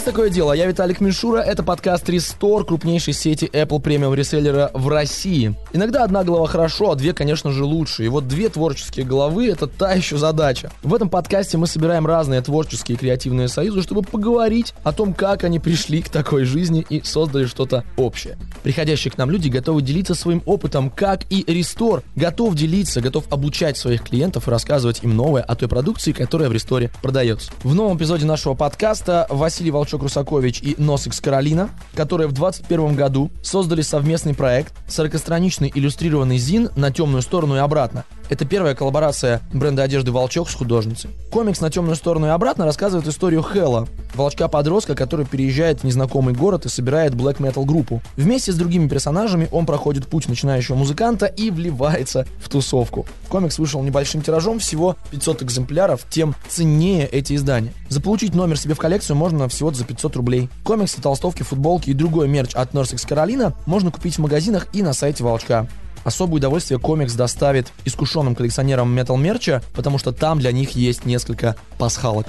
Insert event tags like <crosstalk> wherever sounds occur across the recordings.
Есть такое дело. Я Виталик Мишура. Это подкаст Restore, крупнейшей сети Apple премиум реселлера в России. Иногда одна голова хорошо, а две, конечно же, лучше. И вот две творческие головы — это та еще задача. В этом подкасте мы собираем разные творческие и креативные союзы, чтобы поговорить о том, как они пришли к такой жизни и создали что-то общее. Приходящие к нам люди готовы делиться своим опытом, как и Restore готов делиться, готов обучать своих клиентов и рассказывать им новое о той продукции, которая в Restore продается. В новом эпизоде нашего подкаста Василий Волчок-Русакович и Носикс Каролина, которые в 2021 году создали совместный проект 40-страничный иллюстрированный зин на темную сторону и обратно. Это первая коллаборация бренда одежды «Волчок» с художницей. Комикс «На темную сторону и обратно» рассказывает историю Хэлла, волчка-подростка, который переезжает в незнакомый город и собирает блэк метал группу. Вместе с другими персонажами он проходит путь начинающего музыканта и вливается в тусовку. Комикс вышел небольшим тиражом, всего 500 экземпляров, тем ценнее эти издания. Заполучить номер себе в коллекцию можно всего за 500 рублей. Комиксы, толстовки, футболки и другой мерч от Norsex Carolina можно купить в магазинах и на сайте Волчка. Особое удовольствие комикс доставит искушенным коллекционерам метал мерча, потому что там для них есть несколько пасхалок.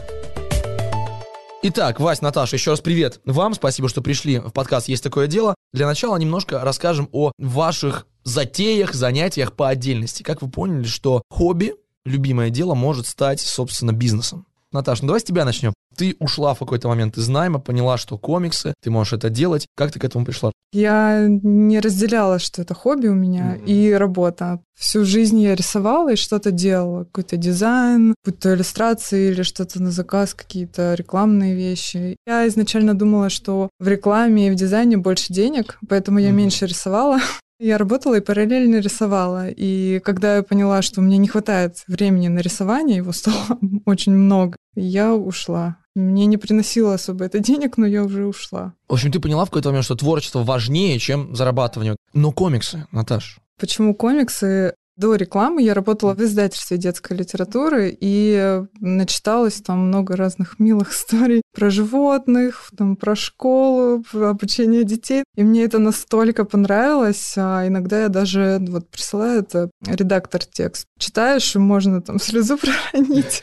Итак, Вась, Наташа, еще раз привет вам. Спасибо, что пришли в подкаст «Есть такое дело». Для начала немножко расскажем о ваших затеях, занятиях по отдельности. Как вы поняли, что хобби, любимое дело, может стать, собственно, бизнесом. Наташа, ну давай с тебя начнем. Ты ушла в какой-то момент из найма, поняла, что комиксы, ты можешь это делать. Как ты к этому пришла? Я не разделяла, что это хобби у меня mm-hmm. и работа. Всю жизнь я рисовала и что-то делала. Какой-то дизайн, будь то иллюстрации или что-то на заказ, какие-то рекламные вещи. Я изначально думала, что в рекламе и в дизайне больше денег, поэтому я mm-hmm. меньше рисовала. <laughs> Я работала и параллельно рисовала. И когда я поняла, что мне не хватает времени на рисование, его стало <laughs> очень много, я ушла. Мне не приносило особо это денег, но я уже ушла. В общем, ты поняла в какой-то момент, что творчество важнее, чем зарабатывание. Но комиксы, Наташ. Почему комиксы? До рекламы я работала в издательстве детской литературы и начиталась там много разных милых <laughs> историй про животных, там, про школу, про обучение детей. И мне это настолько понравилось, а иногда я даже вот присылаю это редактор текст. Читаешь, и можно там слезу <laughs> проронить.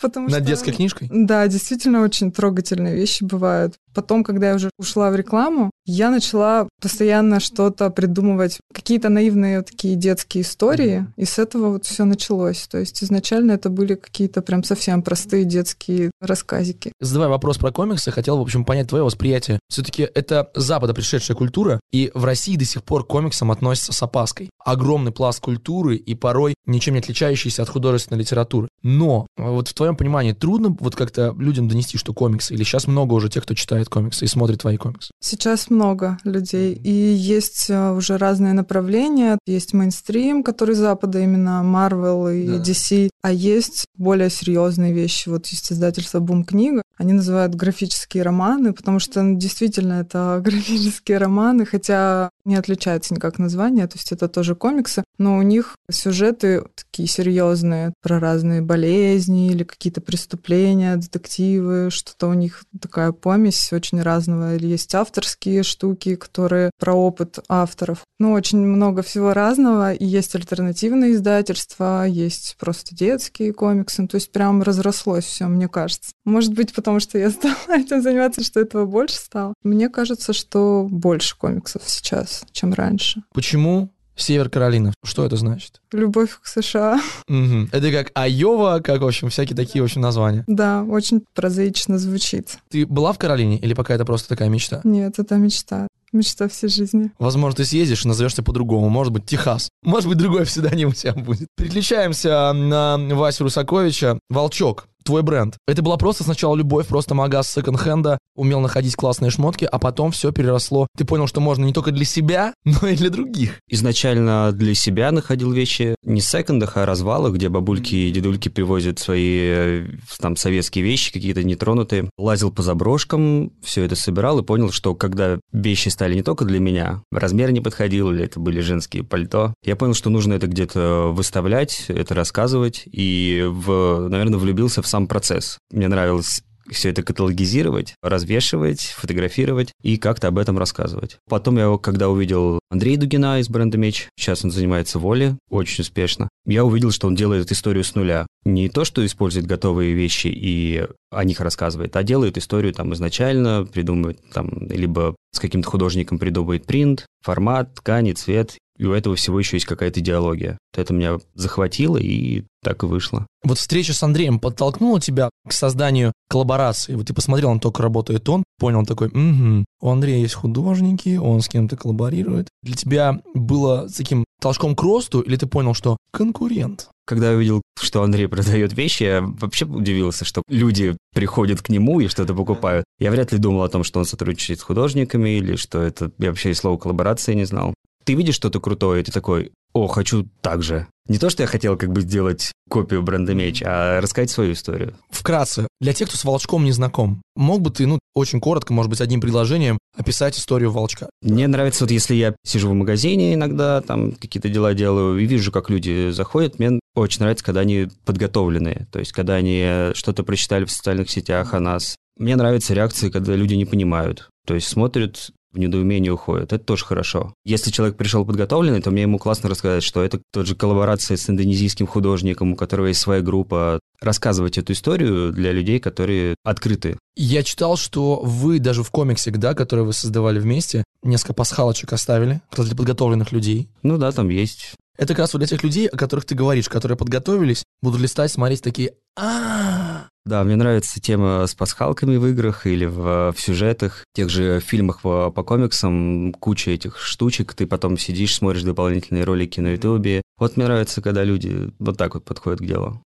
Потому Над что, детской книжкой? Да, действительно очень трогательные вещи бывают. Потом, когда я уже ушла в рекламу, я начала постоянно что-то придумывать, какие-то наивные такие детские истории, и с этого вот все началось. То есть изначально это были какие-то прям совсем простые детские рассказики. Задавая вопрос про комиксы, хотел, в общем, понять твое восприятие. Все-таки это Запада пришедшая культура, и в России до сих пор к комиксам относятся с опаской. Огромный пласт культуры и порой ничем не отличающийся от художественной литературы. Но вот в твоем понимании трудно вот как-то людям донести, что комиксы? Или сейчас много уже тех, кто читает читает комиксы и смотрит твои комиксы? Сейчас много людей. И есть э, уже разные направления. Есть мейнстрим, который Запада, именно Marvel и да. DC. А есть более серьезные вещи. Вот есть издательство Бум книга. Они называют графические романы, потому что ну, действительно это <laughs> графические романы, хотя не отличается никак название, то есть это тоже комиксы, но у них сюжеты такие серьезные про разные болезни или какие-то преступления, детективы, что-то у них такая помесь очень разного. Или есть авторские штуки, которые про опыт авторов. Ну, очень много всего разного. И есть альтернативные издательства, есть просто детские комиксы. То есть прям разрослось все, мне кажется. Может быть, потому что я <laughs> стала этим заниматься, что этого больше стало. Мне кажется, что больше комиксов сейчас, чем раньше. Почему Север Каролина. Что это значит? Любовь к США. Угу. Это как Айова, как, в общем, всякие такие, в общем, названия. Да, очень прозаично звучит. Ты была в Каролине или пока это просто такая мечта? Нет, это мечта. Мечта всей жизни. Возможно, ты съездишь и назовешься по-другому. Может быть, Техас. Может быть, другой <laughs> псевдоним у тебя будет. Переключаемся на Васю Русаковича. Волчок твой бренд. Это была просто сначала любовь, просто магаз секонд-хенда, умел находить классные шмотки, а потом все переросло. Ты понял, что можно не только для себя, <laughs> но и для других. Изначально для себя находил вещи не секондах, а развалах, где бабульки и дедульки привозят свои э, там советские вещи, какие-то нетронутые. Лазил по заброшкам, все это собирал и понял, что когда вещи стали не только для меня, размер не подходил, или это были женские пальто, я понял, что нужно это где-то выставлять, это рассказывать, и, в, наверное, влюбился в сам процесс. Мне нравилось все это каталогизировать, развешивать, фотографировать и как-то об этом рассказывать. Потом я, когда увидел Андрея Дугина из бренда Меч, сейчас он занимается воле, очень успешно, я увидел, что он делает историю с нуля. Не то, что использует готовые вещи и о них рассказывает, а делает историю там изначально, придумывает там, либо с каким-то художником придумывает принт, формат, ткани, цвет, и у этого всего еще есть какая-то идеология. Это меня захватило, и так и вышло. Вот встреча с Андреем подтолкнула тебя к созданию коллаборации? Вот ты посмотрел, он только работает он, понял такой, угу, у Андрея есть художники, он с кем-то коллаборирует. Для тебя было таким толчком к росту, или ты понял, что конкурент? Когда я увидел, что Андрей продает вещи, я вообще удивился, что люди приходят к нему и что-то покупают. Я вряд ли думал о том, что он сотрудничает с художниками или что это... Я вообще и слова коллаборации не знал ты видишь что-то крутое, и ты такой, о, хочу так же. Не то, что я хотел как бы сделать копию бренда меч, а рассказать свою историю. Вкратце, для тех, кто с волчком не знаком, мог бы ты, ну, очень коротко, может быть, одним предложением описать историю волчка? Мне нравится, вот если я сижу в магазине иногда, там какие-то дела делаю, и вижу, как люди заходят, мне очень нравится, когда они подготовленные, то есть когда они что-то прочитали в социальных сетях о нас. Мне нравятся реакции, когда люди не понимают. То есть смотрят в недоумении уходят. Это тоже хорошо. Если человек пришел подготовленный, то мне ему классно рассказать, что это тот же коллаборация с индонезийским художником, у которого есть своя группа. Рассказывать эту историю для людей, которые открыты. Я читал, что вы даже в комиксе, да, который вы создавали вместе, несколько пасхалочек оставили для подготовленных людей. Ну да, там есть. Это как раз вот для тех людей, о которых ты говоришь, которые подготовились, будут листать, смотреть такие а да, мне нравится тема с пасхалками в играх или в, в сюжетах, в тех же фильмах по, по комиксам, куча этих штучек, ты потом сидишь, смотришь дополнительные ролики на ютубе. Вот мне нравится, когда люди вот так вот подходят к делу.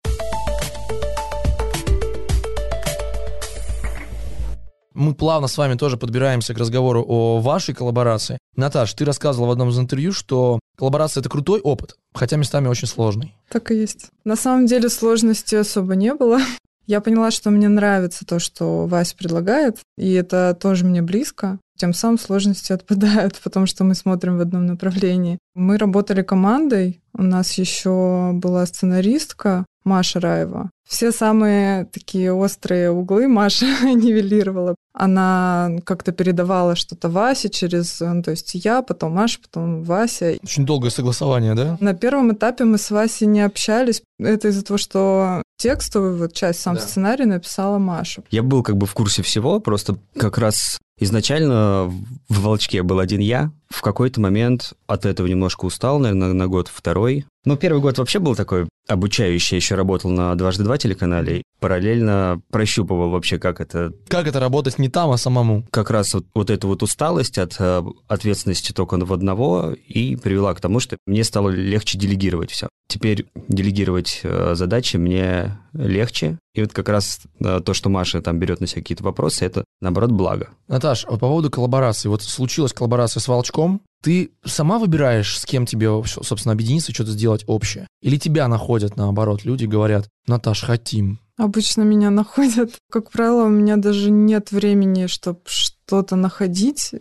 Мы плавно с вами тоже подбираемся к разговору о вашей коллаборации. Наташ, ты рассказывала в одном из интервью, что коллаборация — это крутой опыт, хотя местами очень сложный. Так и есть. На самом деле сложности особо не было. Я поняла, что мне нравится то, что Вася предлагает, и это тоже мне близко. Тем самым сложности отпадают, <laughs> потому что мы смотрим в одном направлении. Мы работали командой, у нас еще была сценаристка Маша Раева. Все самые такие острые углы Маша <laughs> нивелировала. Она как-то передавала что-то Васе через, ну, то есть я, потом Маша, потом Вася. Очень долгое согласование, да? На первом этапе мы с Васей не общались. Это из-за того, что текстовую вот часть, сам да. сценарий написала Маша. Я был как бы в курсе всего, просто как раз изначально в «Волчке» был один я. В какой-то момент от этого немножко устал, наверное, на год второй. Ну, первый год вообще был такой обучающий, еще работал на «Дважды два» телеканале, параллельно прощупывал вообще, как это... Как это работать не там, а самому? Как раз вот, вот эту вот усталость от э, ответственности только в одного и привела к тому, что мне стало легче делегировать все. Теперь делегировать э, задачи мне легче. И вот как раз э, то, что Маша там берет на себя какие-то вопросы, это, наоборот, благо. Наташ, по поводу коллаборации. Вот случилась коллаборация с Волчком, ты сама выбираешь, с кем тебе, собственно, объединиться, что-то сделать общее? Или тебя находят, наоборот, люди говорят, Наташ, хотим? Обычно меня <laughs> находят. Как правило, у меня даже нет времени, чтобы что-то находить.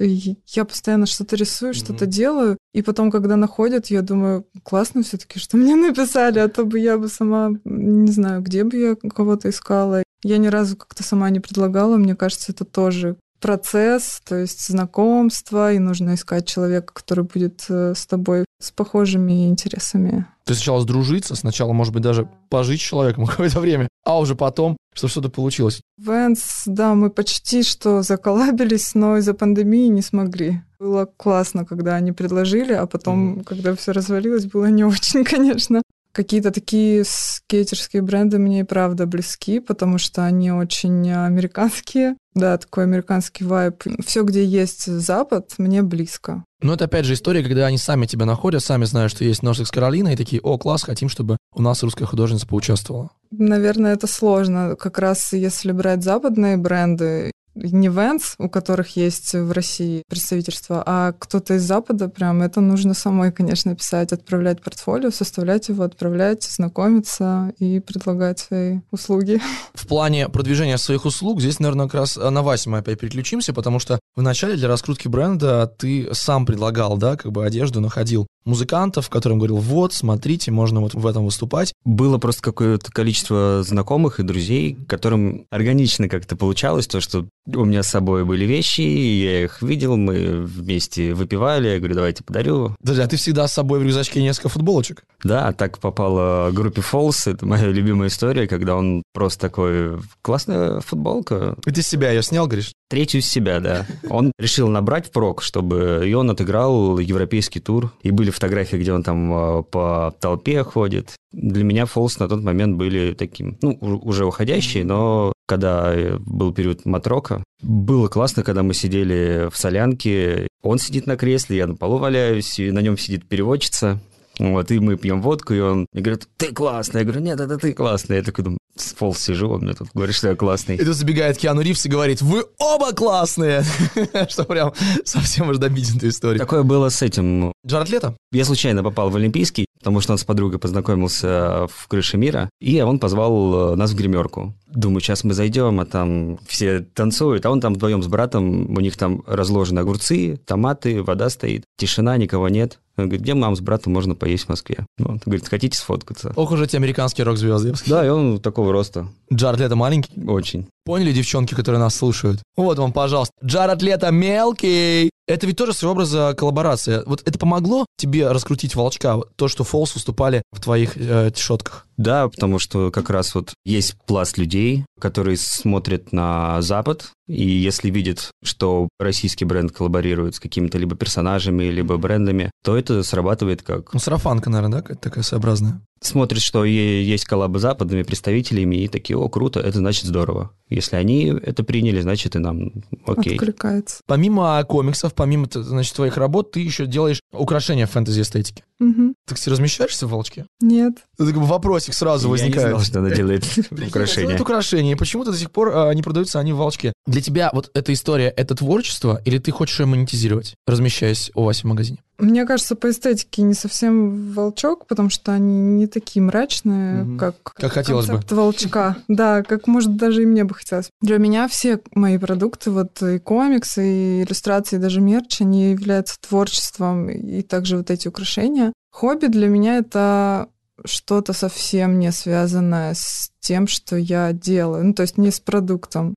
Я постоянно что-то рисую, mm-hmm. что-то делаю. И потом, когда находят, я думаю, классно все таки что <laughs> мне написали, а то бы я бы сама, не знаю, где бы я кого-то искала. Я ни разу как-то сама не предлагала. Мне кажется, это тоже процесс, то есть знакомство, и нужно искать человека, который будет э, с тобой с похожими интересами. Есть сначала сдружиться, сначала, может быть, даже пожить с человеком <laughs> какое-то время, а уже потом, чтобы что-то получилось. Венс, да, мы почти что заколабились, но из-за пандемии не смогли. Было классно, когда они предложили, а потом, mm. когда все развалилось, было не очень, <laughs> конечно. Какие-то такие скейтерские бренды мне и правда близки, потому что они очень американские. Да, такой американский вайб. Все, где есть Запад, мне близко. Но это опять же история, когда они сами тебя находят, сами знают, что есть Норсекс Каролина, и такие, о, класс, хотим, чтобы у нас русская художница поучаствовала. Наверное, это сложно. Как раз если брать западные бренды, не Венс, у которых есть в России представительство, а кто-то из Запада, прям это нужно самой, конечно, писать, отправлять портфолио, составлять его, отправлять, знакомиться и предлагать свои услуги. В плане продвижения своих услуг здесь, наверное, как раз на Васе мы опять переключимся, потому что вначале для раскрутки бренда ты сам предлагал, да, как бы одежду находил музыкантов, которым говорил, вот, смотрите, можно вот в этом выступать? Было просто какое-то количество знакомых и друзей, которым органично как-то получалось то, что у меня с собой были вещи, я их видел, мы вместе выпивали, я говорю, давайте подарю. Подожди, а ты всегда с собой в рюкзачке несколько футболочек? Да, так попала группе Falls, это моя любимая история, когда он просто такой, классная футболка. И ты себя ее снял, говоришь? Третью с себя, да. Он решил набрать впрок, чтобы... И он отыграл европейский тур. И были фотографии, где он там а, по толпе ходит. Для меня Фолс на тот момент были таким, ну, уже уходящие, но когда был период матрока, было классно, когда мы сидели в солянке. Он сидит на кресле, я на полу валяюсь, и на нем сидит переводчица. Вот, и мы пьем водку, и он мне говорит, ты классный. Я говорю, нет, это ты классный. Я такой думаю, с пол сижу, он мне тут говорит, что я классный. И тут забегает Киану Ривз и говорит, вы оба классные! <laughs> Что прям совсем уж добить эту историю. Такое было с этим. Джаред Лето? Я случайно попал в Олимпийский, потому что он с подругой познакомился в крыше мира, и он позвал э, нас в гримерку. Думаю, сейчас мы зайдем, а там все танцуют, а он там вдвоем с братом, у них там разложены огурцы, томаты, вода стоит, тишина, никого нет. Он говорит, где мам с братом можно поесть в Москве? Он говорит, хотите сфоткаться? Ох уж эти американские рок-звезды. Да, и он такого роста. Джаред Лето маленький? Очень. Поняли, девчонки, которые нас слушают? Вот вам, пожалуйста. Джаред Лето мелкий. Это ведь тоже своего образа коллаборация. Вот это помогло тебе раскрутить волчка, то, что Фолс выступали в твоих э, тишотках? Да, потому что как раз вот есть пласт людей, которые смотрят на Запад, и если видят, что российский бренд коллаборирует с какими-то либо персонажами, либо брендами, то это срабатывает как... Ну, сарафанка, наверное, да, какая-то такая своеобразная? Смотрят, что есть коллабы с западными представителями, и такие, о, круто, это значит здорово. Если они это приняли, значит и нам окей. Откликается. Помимо комиксов, помимо значит, твоих работ, ты еще делаешь украшения фэнтези-эстетики. Угу. Ты, кстати, размещаешься в волчке? Нет. Это как бы вопросик сразу Я возникает. не знал, что она делает <laughs> Это украшения. украшения. Почему-то до сих пор а, не продаются они в волчке. Для тебя вот эта история — это творчество, или ты хочешь ее монетизировать, размещаясь у Васи в магазине? Мне кажется, по эстетике не совсем волчок, потому что они не такие мрачные, Мгм. как, Как хотелось бы. концепт волчка. Да, как, может, даже и мне бы хотелось. Для меня все мои продукты, вот и комиксы, и иллюстрации, и даже мерч, они являются творчеством, и также вот эти украшения. Хобби для меня — это что-то совсем не связанное с тем, что я делаю, ну, то есть не с продуктом.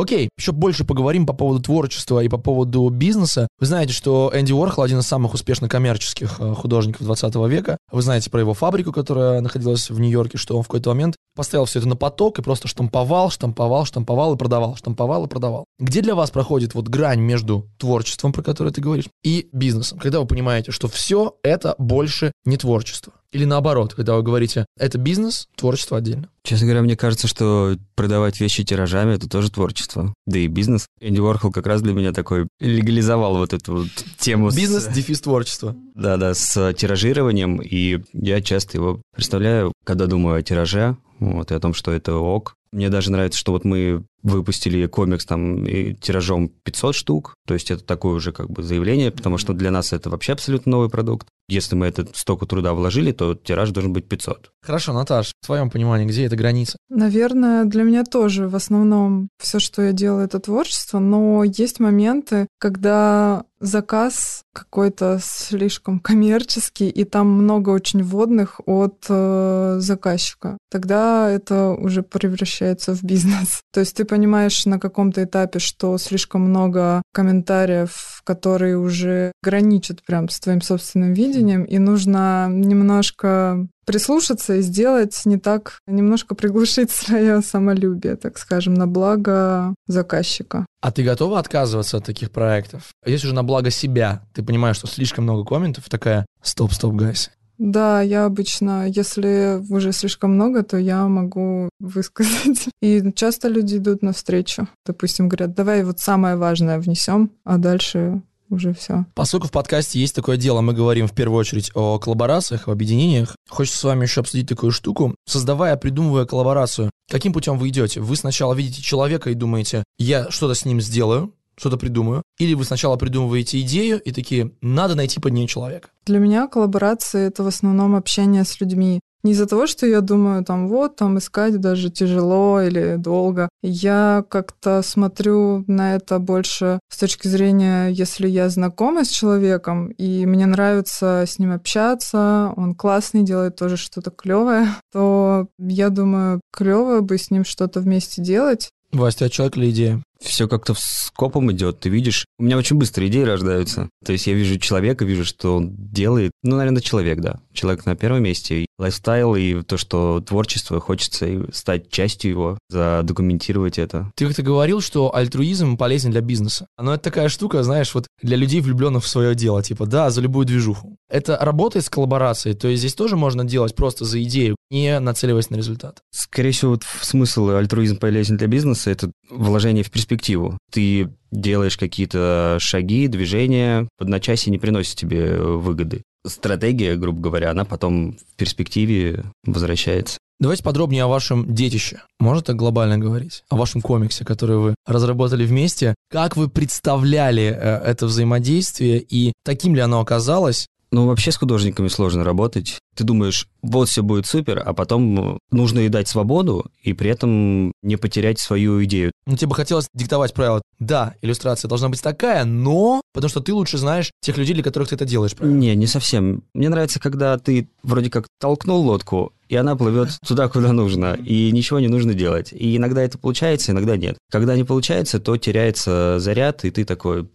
Окей, еще больше поговорим по поводу творчества и по поводу бизнеса. Вы знаете, что Энди Уорхол один из самых успешно коммерческих э, художников 20 века. Вы знаете про его фабрику, которая находилась в Нью-Йорке, что он в какой-то момент поставил все это на поток и просто штамповал, штамповал, штамповал и продавал, штамповал и продавал. Где для вас проходит вот грань между творчеством, про которое ты говоришь, и бизнесом? Когда вы понимаете, что все это больше не творчество? Или наоборот, когда вы говорите, это бизнес, творчество отдельно. Честно говоря, мне кажется, что продавать вещи тиражами — это тоже творчество. Да и бизнес. Энди Уорхол как раз для меня такой легализовал вот эту вот тему. с- Бизнес, дефис творчества. Да-да, с тиражированием, и я часто его представляю, когда думаю о тираже, вот, и о том, что это ок. Мне даже нравится, что вот мы выпустили комикс там и тиражом 500 штук, то есть это такое уже как бы заявление, потому что для нас это вообще абсолютно новый продукт. Если мы этот столько труда вложили, то тираж должен быть 500. Хорошо, Наташ, в твоем понимании, где эта граница? Наверное, для меня тоже в основном все, что я делаю, это творчество, но есть моменты, когда заказ какой-то слишком коммерческий, и там много очень вводных от э, заказчика. Тогда это уже превращается в бизнес. <laughs> То есть ты понимаешь на каком-то этапе, что слишком много комментариев, которые уже граничат прям с твоим собственным видением, и нужно немножко прислушаться и сделать не так, немножко приглушить <laughs> свое самолюбие, так скажем, на благо заказчика. А ты готова отказываться от таких проектов? Если уже на благо себя, ты понимаешь, что слишком много комментов, такая, стоп, стоп, гайс. Да, я обычно, если уже слишком много, то я могу высказать. <laughs> И часто люди идут навстречу. Допустим, говорят, давай вот самое важное внесем, а дальше уже все. Поскольку в подкасте есть такое дело, мы говорим в первую очередь о коллаборациях, о объединениях. Хочется с вами еще обсудить такую штуку. Создавая, придумывая коллаборацию, каким путем вы идете? Вы сначала видите человека и думаете, я что-то с ним сделаю, что-то придумаю. Или вы сначала придумываете идею и такие, надо найти под ней человека. Для меня коллаборация — это в основном общение с людьми. Не из-за того, что я думаю, там вот, там искать даже тяжело или долго. Я как-то смотрю на это больше с точки зрения, если я знакома с человеком, и мне нравится с ним общаться, он классный, делает тоже что-то клевое, то я думаю, клево бы с ним что-то вместе делать. Вася, а человек или идея? все как-то скопом идет, ты видишь. У меня очень быстро идеи рождаются. То есть я вижу человека, вижу, что он делает. Ну, наверное, человек, да. Человек на первом месте. И лайфстайл, и то, что творчество, хочется стать частью его, задокументировать это. Ты как-то говорил, что альтруизм полезен для бизнеса. Но это такая штука, знаешь, вот для людей, влюбленных в свое дело. Типа, да, за любую движуху. Это работает с коллаборацией, то есть здесь тоже можно делать просто за идею, не нацеливаясь на результат. Скорее всего, вот смысл альтруизм полезен для бизнеса — это вложение в перспективу. Ты делаешь какие-то шаги, движения, в одночасье не приносит тебе выгоды. Стратегия, грубо говоря, она потом в перспективе возвращается. Давайте подробнее о вашем детище. Можно так глобально говорить? О вашем комиксе, который вы разработали вместе. Как вы представляли э, это взаимодействие и таким ли оно оказалось? Ну, вообще с художниками сложно работать. Ты думаешь, вот все будет супер, а потом нужно ей дать свободу и при этом не потерять свою идею. Ну, тебе бы хотелось диктовать правила. Да, иллюстрация должна быть такая, но... Потому что ты лучше знаешь тех людей, для которых ты это делаешь, правильно? Не, не совсем. Мне нравится, когда ты вроде как толкнул лодку, и она плывет <laughs> туда, куда нужно, и ничего не нужно делать. И иногда это получается, иногда нет. Когда не получается, то теряется заряд, и ты такой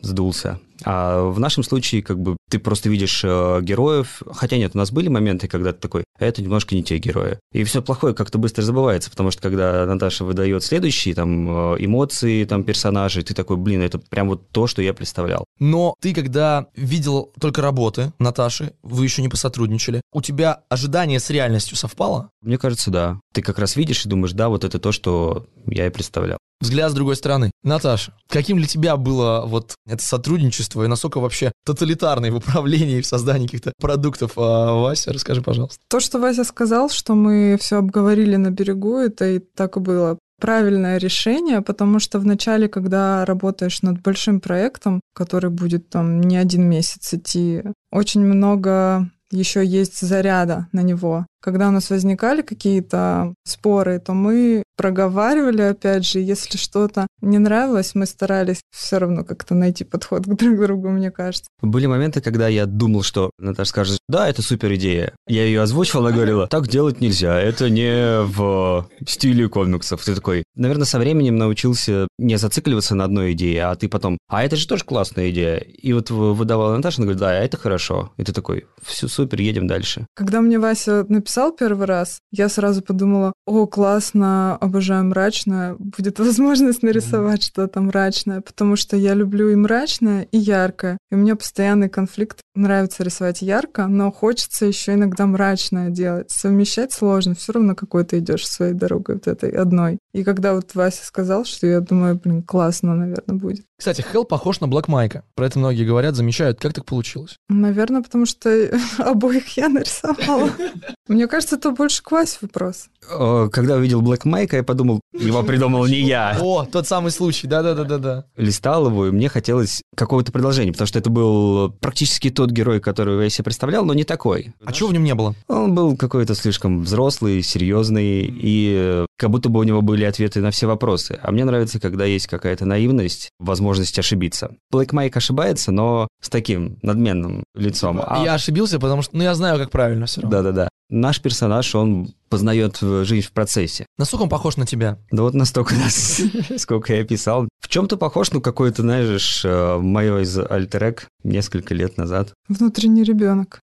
сдулся. А в нашем случае, как бы, ты просто видишь э, героев, хотя нет, у нас были моменты, когда ты такой, это немножко не те герои. И все плохое как-то быстро забывается, потому что когда Наташа выдает следующие там э, эмоции, там персонажей, ты такой, блин, это прям вот то, что я представлял. Но ты, когда видел только работы Наташи, вы еще не посотрудничали, у тебя ожидание с реальностью совпало? Мне кажется, да. Ты как раз видишь и думаешь, да, вот это то, что я и представлял взгляд с другой стороны. Наташа, каким для тебя было вот это сотрудничество и насколько вообще тоталитарное в управлении и в создании каких-то продуктов? А, Вася, расскажи, пожалуйста. То, что Вася сказал, что мы все обговорили на берегу, это и так и было правильное решение, потому что вначале, когда работаешь над большим проектом, который будет там не один месяц идти, очень много еще есть заряда на него. Когда у нас возникали какие-то споры, то мы проговаривали, опять же, если что-то не нравилось, мы старались все равно как-то найти подход <laughs> к друг другу, мне кажется. Были моменты, когда я думал, что Наташа скажет, да, это супер идея. Я ее озвучивал, она говорила, так делать нельзя, это не в стиле комиксов. Ты такой, наверное, со временем научился не зацикливаться на одной идее, а ты потом, а это же тоже классная идея. И вот выдавала Наташа, она говорит, да, это хорошо. И ты такой, все супер, едем дальше. Когда мне Вася написал написал первый раз, я сразу подумала, о, классно, обожаю мрачное, будет <laughs> возможность нарисовать mm-hmm. что-то мрачное, потому что я люблю и мрачное, и яркое. И у меня постоянный конфликт. Нравится рисовать ярко, но хочется еще иногда мрачное делать. Совмещать сложно, все равно какой то идешь своей дорогой вот этой одной. И когда вот Вася сказал, что я думаю, блин, классно, наверное, будет. Кстати, Хелл похож на Блэк Майка. Про это многие говорят, замечают. Как так получилось? Наверное, потому что <laughs> обоих я нарисовала. <laughs> Мне кажется, это больше к Васе вопрос. Когда увидел Блэк Майка, я подумал, его придумал не я. <laughs> О, тот самый случай, да-да-да-да. Листал его, и мне хотелось какого-то продолжения, потому что это был практически тот герой, которого я себе представлял, но не такой. А чего в нем не было? Он был какой-то слишком взрослый, серьезный, и как будто бы у него были ответы на все вопросы. А мне нравится, когда есть какая-то наивность, возможно, возможность ошибиться. Блэк Майк ошибается, но с таким надменным лицом. А... Я ошибился, потому что ну, я знаю, как правильно все равно. Да-да-да. Наш персонаж, он познает жизнь в процессе. Насколько он похож на тебя? Да вот настолько, <laughs> сколько я писал. В чем-то похож, ну, какой-то, знаешь, э, мое из альтерек несколько лет назад. Внутренний ребенок.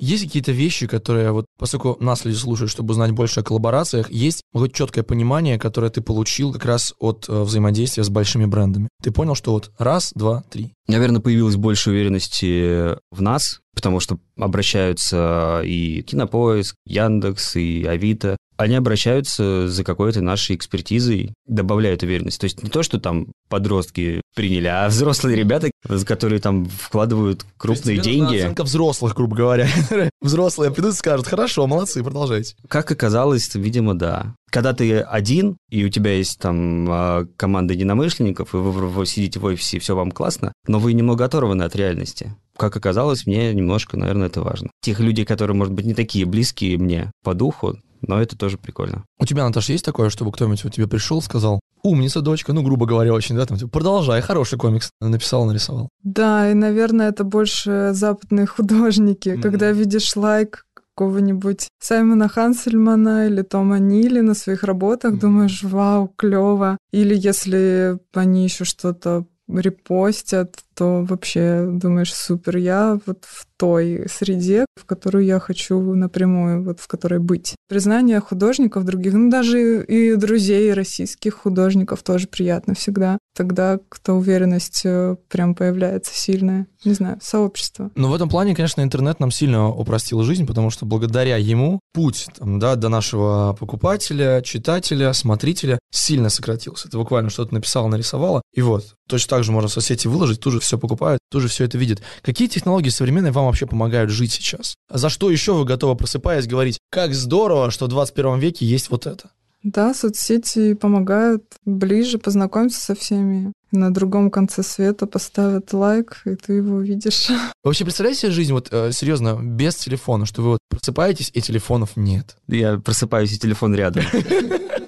Есть какие-то вещи, которые вот, поскольку нас люди слушают, чтобы узнать больше о коллаборациях, есть вот четкое понимание, которое ты получил как раз от э, взаимодействия с большими брендами. Ты понял, что вот раз, два, три. Наверное, появилось больше уверенности в нас, потому что обращаются и Кинопоиск, Яндекс, и Авито. Они обращаются за какой-то нашей экспертизой, добавляют уверенность. То есть не то, что там подростки приняли, а взрослые ребята, которые там вкладывают крупные то есть, деньги. оценка взрослых, грубо говоря. <laughs> Взрослые придут и скажут, хорошо, молодцы, продолжайте. Как оказалось, видимо, да. Когда ты один, и у тебя есть там а, команда единомышленников, и вы, вы сидите в офисе, и все вам классно, но вы немного оторваны от реальности как оказалось, мне немножко, наверное, это важно. Тех людей, которые, может быть, не такие близкие мне по духу, но это тоже прикольно. У тебя, Наташа, есть такое, чтобы кто-нибудь вот тебе пришел, сказал, умница, дочка, ну, грубо говоря, очень, да, там, типа, продолжай, хороший комикс, написал, нарисовал. Да, и, наверное, это больше западные <laughs> художники, mm-hmm. когда видишь лайк какого-нибудь Саймона Хансельмана или Тома Нили на своих работах, думаешь, вау, клево. Или если они еще что-то репостят, то вообще думаешь, супер, я вот в той среде, в которую я хочу напрямую, вот в которой быть. Признание художников других, ну даже и друзей российских художников тоже приятно всегда. Тогда кто уверенность э, прям появляется сильная. Не знаю, сообщество. Но в этом плане, конечно, интернет нам сильно упростил жизнь, потому что благодаря ему путь там, да, до нашего покупателя, читателя, смотрителя сильно сократился. Ты буквально что-то написал, нарисовала, и вот. Точно так же можно в соцсети выложить, тут же все покупают, тоже все это видят. Какие технологии современные вам вообще помогают жить сейчас? За что еще вы готовы, просыпаясь, говорить, как здорово, что в 21 веке есть вот это? Да, соцсети помогают ближе познакомиться со всеми. На другом конце света поставят лайк, и ты его увидишь. Вы вообще представляете себе жизнь, вот э, серьезно, без телефона, что вы вот просыпаетесь, и телефонов нет? Я просыпаюсь, и телефон рядом.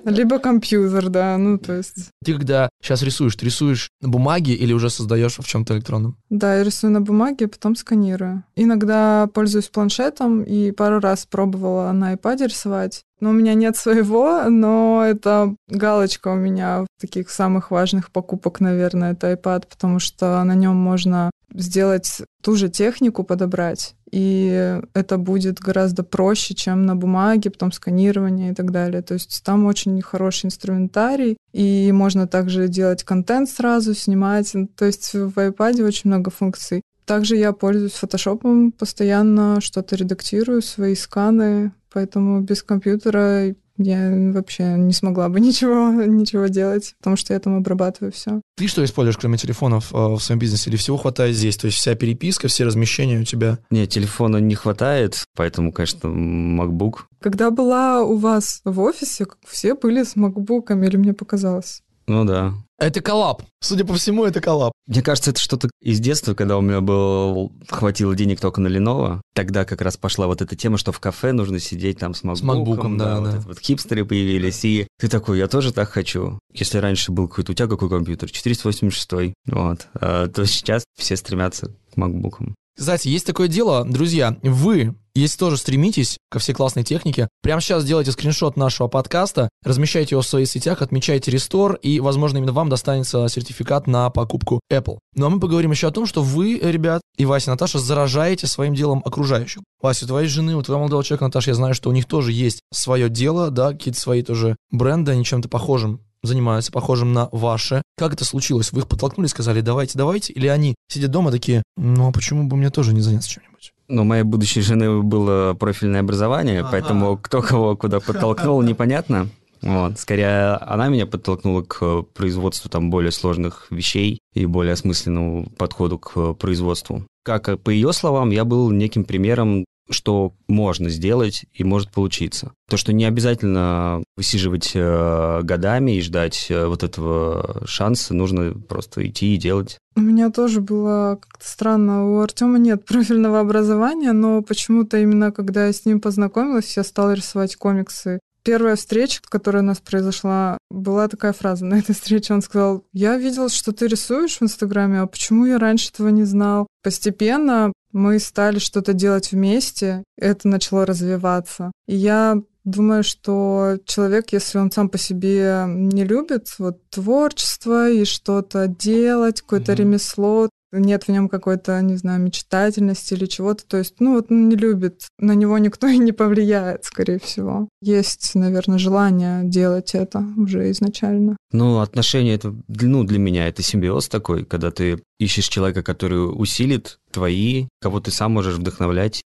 Либо компьютер, да, ну то есть. Ты когда сейчас рисуешь, ты рисуешь на бумаге или уже создаешь в чем-то электронном? Да, я рисую на бумаге, потом сканирую. Иногда пользуюсь планшетом и пару раз пробовала на iPad рисовать. Но у меня нет своего, но это галочка у меня в таких самых важных покупок, наверное, это iPad, потому что на нем можно сделать ту же технику подобрать, и это будет гораздо проще, чем на бумаге, потом сканирование и так далее. То есть там очень хороший инструментарий, и можно также делать контент сразу, снимать. То есть в iPad очень много функций. Также я пользуюсь фотошопом постоянно, что-то редактирую, свои сканы, поэтому без компьютера я вообще не смогла бы <laughs> ничего, ничего делать, потому что я там обрабатываю все. Ты что используешь, кроме телефонов, э, в своем бизнесе? Или всего хватает здесь? То есть вся переписка, все размещения у тебя? Нет, телефона не хватает, поэтому, конечно, MacBook. Когда была у вас в офисе, все были с MacBook, или мне показалось? Ну да. Это collab. Судя по всему, это collab. Мне кажется, это что-то из детства, когда у меня был хватило денег только на Lenovo. Тогда как раз пошла вот эта тема, что в кафе нужно сидеть там с MacBook. С MacBook, да, да. Вот, это вот хипстеры появились. И ты такой, я тоже так хочу. Если раньше был какой-то, у тебя какой компьютер? 486, вот. А, то сейчас все стремятся к MacBook. Кстати, есть такое дело, друзья, вы, если тоже стремитесь ко всей классной технике, прямо сейчас делайте скриншот нашего подкаста, размещайте его в своих сетях, отмечайте re:Store, и, возможно, именно вам достанется сертификат на покупку Apple. Ну а мы поговорим еще о том, что вы, ребят, и Вася, и Наташа, заражаете своим делом окружающих. Вася, у твоей жены, у твоего молодого человека, Наташа, я знаю, что у них тоже есть свое дело, да, какие-то свои тоже бренды, они чем-то похожим занимаются, похожим на ваше. Как это случилось? Вы их подтолкнули, сказали, давайте, давайте? Или они сидят дома такие, ну а почему бы мне тоже не заняться чем-нибудь? Ну, моей будущей жены было профильное образование, ага. поэтому кто кого куда подтолкнул, <laughs> непонятно. Вот. Скорее, она меня подтолкнула к производству там более сложных вещей и более осмысленному подходу к производству. Как по ее словам, я был неким примером что можно сделать и может получиться. То, что не обязательно высиживать э, годами и ждать э, вот этого шанса, нужно просто идти и делать. У меня тоже было как-то странно. У Артема нет <laughs> профильного образования, но почему-то именно когда я с ним познакомилась, я стала рисовать комиксы. Первая встреча, которая у нас произошла, была такая фраза на этой встрече. Он сказал, я видел, что ты рисуешь в Инстаграме, а почему я раньше этого не знал? Постепенно мы стали что-то делать вместе, это начало развиваться. И я думаю, что человек, если он сам по себе не любит вот творчество и что-то делать, какое-то mm-hmm. ремесло, нет в нем какой-то, не знаю, мечтательности или чего-то. То есть, ну вот он не любит, на него никто <laughs> и не повлияет, скорее всего. Есть, наверное, желание делать это уже изначально. Ну, отношения это, ну, для меня это симбиоз такой, когда ты ищешь человека, который усилит твои, кого ты сам можешь вдохновлять.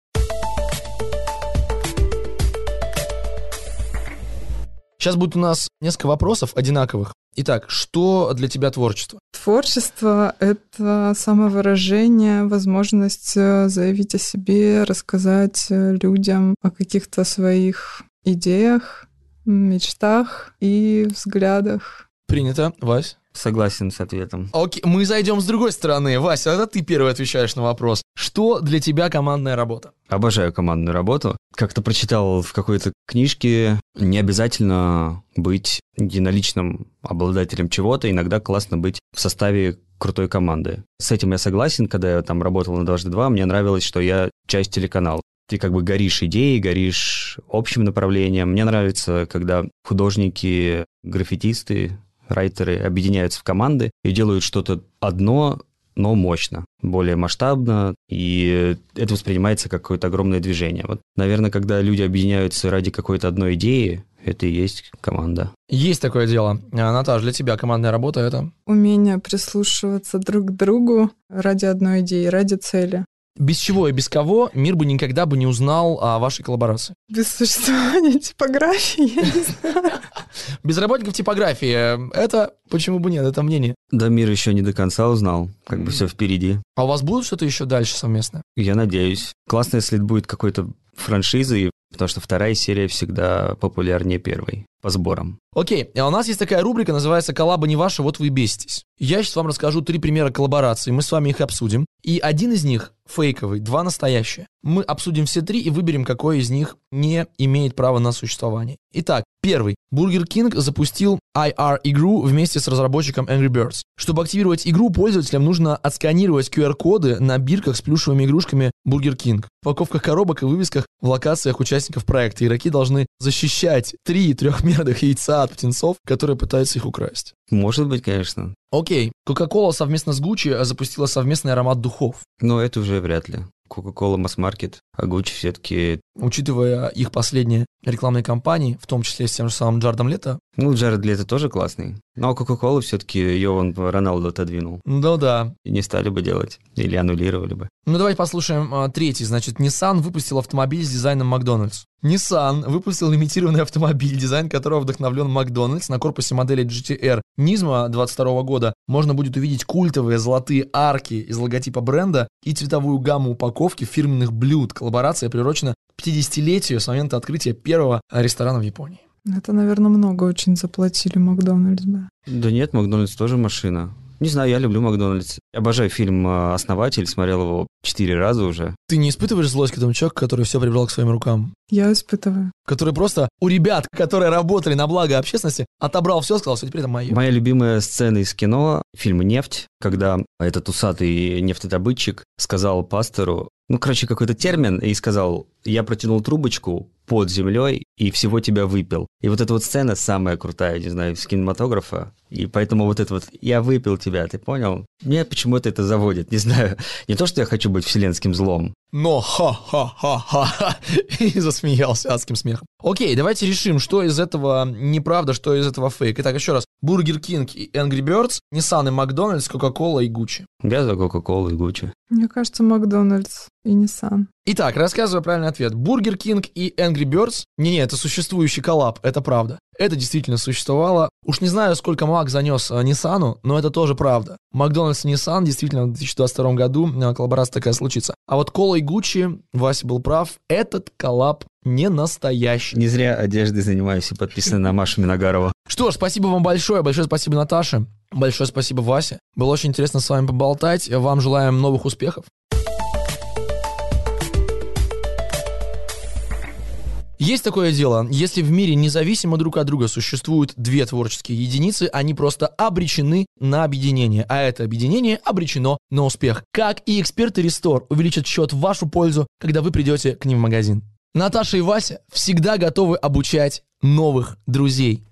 Сейчас будет у нас несколько вопросов одинаковых. Итак, что для тебя творчество? Творчество — это самовыражение, возможность э, заявить о себе, рассказать э, людям о каких-то своих идеях, мечтах и взглядах. Принято. Вась? Согласен с ответом. Окей, мы зайдем с другой стороны. Вася, это ты первый отвечаешь на вопрос. Что для тебя командная работа? Обожаю командную работу. Как-то прочитал в какой-то книжке, не обязательно быть единоличным обладателем чего-то, иногда классно быть в составе крутой команды. С этим я согласен, когда я там работал на «Дважды два», мне нравилось, что я часть телеканала. Ты как бы горишь идеей, горишь общим направлением. Мне нравится, когда художники, граффитисты, райтеры объединяются в команды и делают что-то одно, но мощно, более масштабно, и это воспринимается как какое-то огромное движение. Вот, наверное, когда люди объединяются ради какой-то одной идеи, это и есть команда. Есть такое дело. А, Наташа, для тебя командная работа это? Умение прислушиваться друг к другу ради одной идеи, ради цели. Без чего и без кого мир бы никогда бы не узнал о вашей коллаборации? Без существования типографии, я не знаю. Без работников типографии. Это почему бы нет, это мнение. Да, мир еще не до конца узнал, как бы все впереди. А у вас будет что-то еще дальше совместно? Я надеюсь. Классно, если это будет какой-то франшизы, потому что вторая серия всегда популярнее первой по сборам. Окей, а у нас есть такая рубрика, называется «Коллаба не ваша, вот вы беситесь». Я сейчас вам расскажу три примера коллаборации, мы с вами их обсудим. И один из них фейковый, два настоящие. Мы обсудим все три и выберем, какой из них не имеет права на существование. Итак, первый. Burger King запустил IR-игру вместе с разработчиком Angry Birds. Чтобы активировать игру, пользователям нужно отсканировать QR-коды на бирках с плюшевыми игрушками Burger King. В упаковках коробок и вывесках в локациях участников проекта игроки должны защищать три трехмерных яйца от птенцов, которые пытаются их украсть. Может быть, конечно. Окей. Coca-Cola совместно с Gucci запустила совместный аромат духов. Но это уже вряд ли. Coca-Cola масс-маркет, а Gucci все-таки... Учитывая их последние рекламные кампании, в том числе с тем же самым Джардом Лето. Ну, Джаред Лето тоже классный. Но Coca-Cola все-таки ее он Роналду отодвинул. Ну да. И не стали бы делать. Или аннулировали бы. Ну давайте послушаем а, третий. Значит, Nissan выпустил автомобиль с дизайном Макдональдс. Nissan выпустил лимитированный автомобиль, дизайн которого вдохновлен Макдональдс. На корпусе модели GTR Nismo 22 года можно будет увидеть культовые золотые арки из логотипа бренда и цветовую гамму упаковки фирменных блюд. Коллаборация приурочена к 50-летию с момента открытия первого ресторана в Японии. Это, наверное, много очень заплатили Макдональдс, да. Да нет, Макдональдс тоже машина. Не знаю, я люблю Макдональдс. Обожаю фильм э, «Основатель», смотрел его четыре раза уже. Ты не испытываешь злость к этому человеку, который все прибрал к своим рукам? Я испытываю. Который просто у ребят, которые работали на благо общественности, отобрал все, сказал, что теперь это мое. Моя любимая сцена из кино, фильм «Нефть», когда этот усатый нефтедобытчик сказал пастору, ну, короче, какой-то термин, и сказал, я протянул трубочку под землей и всего тебя выпил. И вот эта вот сцена самая крутая, не знаю, с кинематографа. И поэтому вот это вот «я выпил тебя», ты понял? Мне почему-то это заводит, не знаю. <laughs> Не то, что я хочу быть вселенским злом. Но ха-ха-ха-ха <laughs> и засмеялся адским смехом. Окей, давайте решим, что из этого неправда, что из этого фейк. Итак, еще раз. Бургер Кинг и Angry Birds, Nissan и Макдональдс, Кока-Кола и Гуччи. Я за Кока-Колу и Гуччи. Мне кажется, Макдональдс и Nissan. Итак, рассказываю правильный ответ. Бургер Кинг и Angry Birds. Не-не, это существующий collab, это правда. Это действительно существовало. Уж не знаю, сколько Мак занес э, Ниссану, но это тоже правда. Макдональдс и Nissan действительно в 2022 году э, коллаборация такая случится. А вот Кола и Гуччи, Вася был прав, этот collab не настоящий. Не зря одеждой занимаюсь и подписан на Машу Миногарова. Что ж, спасибо вам большое. Большое спасибо Наташе. Большое спасибо Васе. Было очень интересно с вами поболтать. Вам желаем новых успехов. Есть такое дело, если в мире независимо друг от друга существуют две творческие единицы, они просто обречены на объединение, а это объединение обречено на успех. Как и эксперты Рестор увеличат счет в вашу пользу, когда вы придете к ним в магазин. Наташа и Вася всегда готовы обучать новых друзей.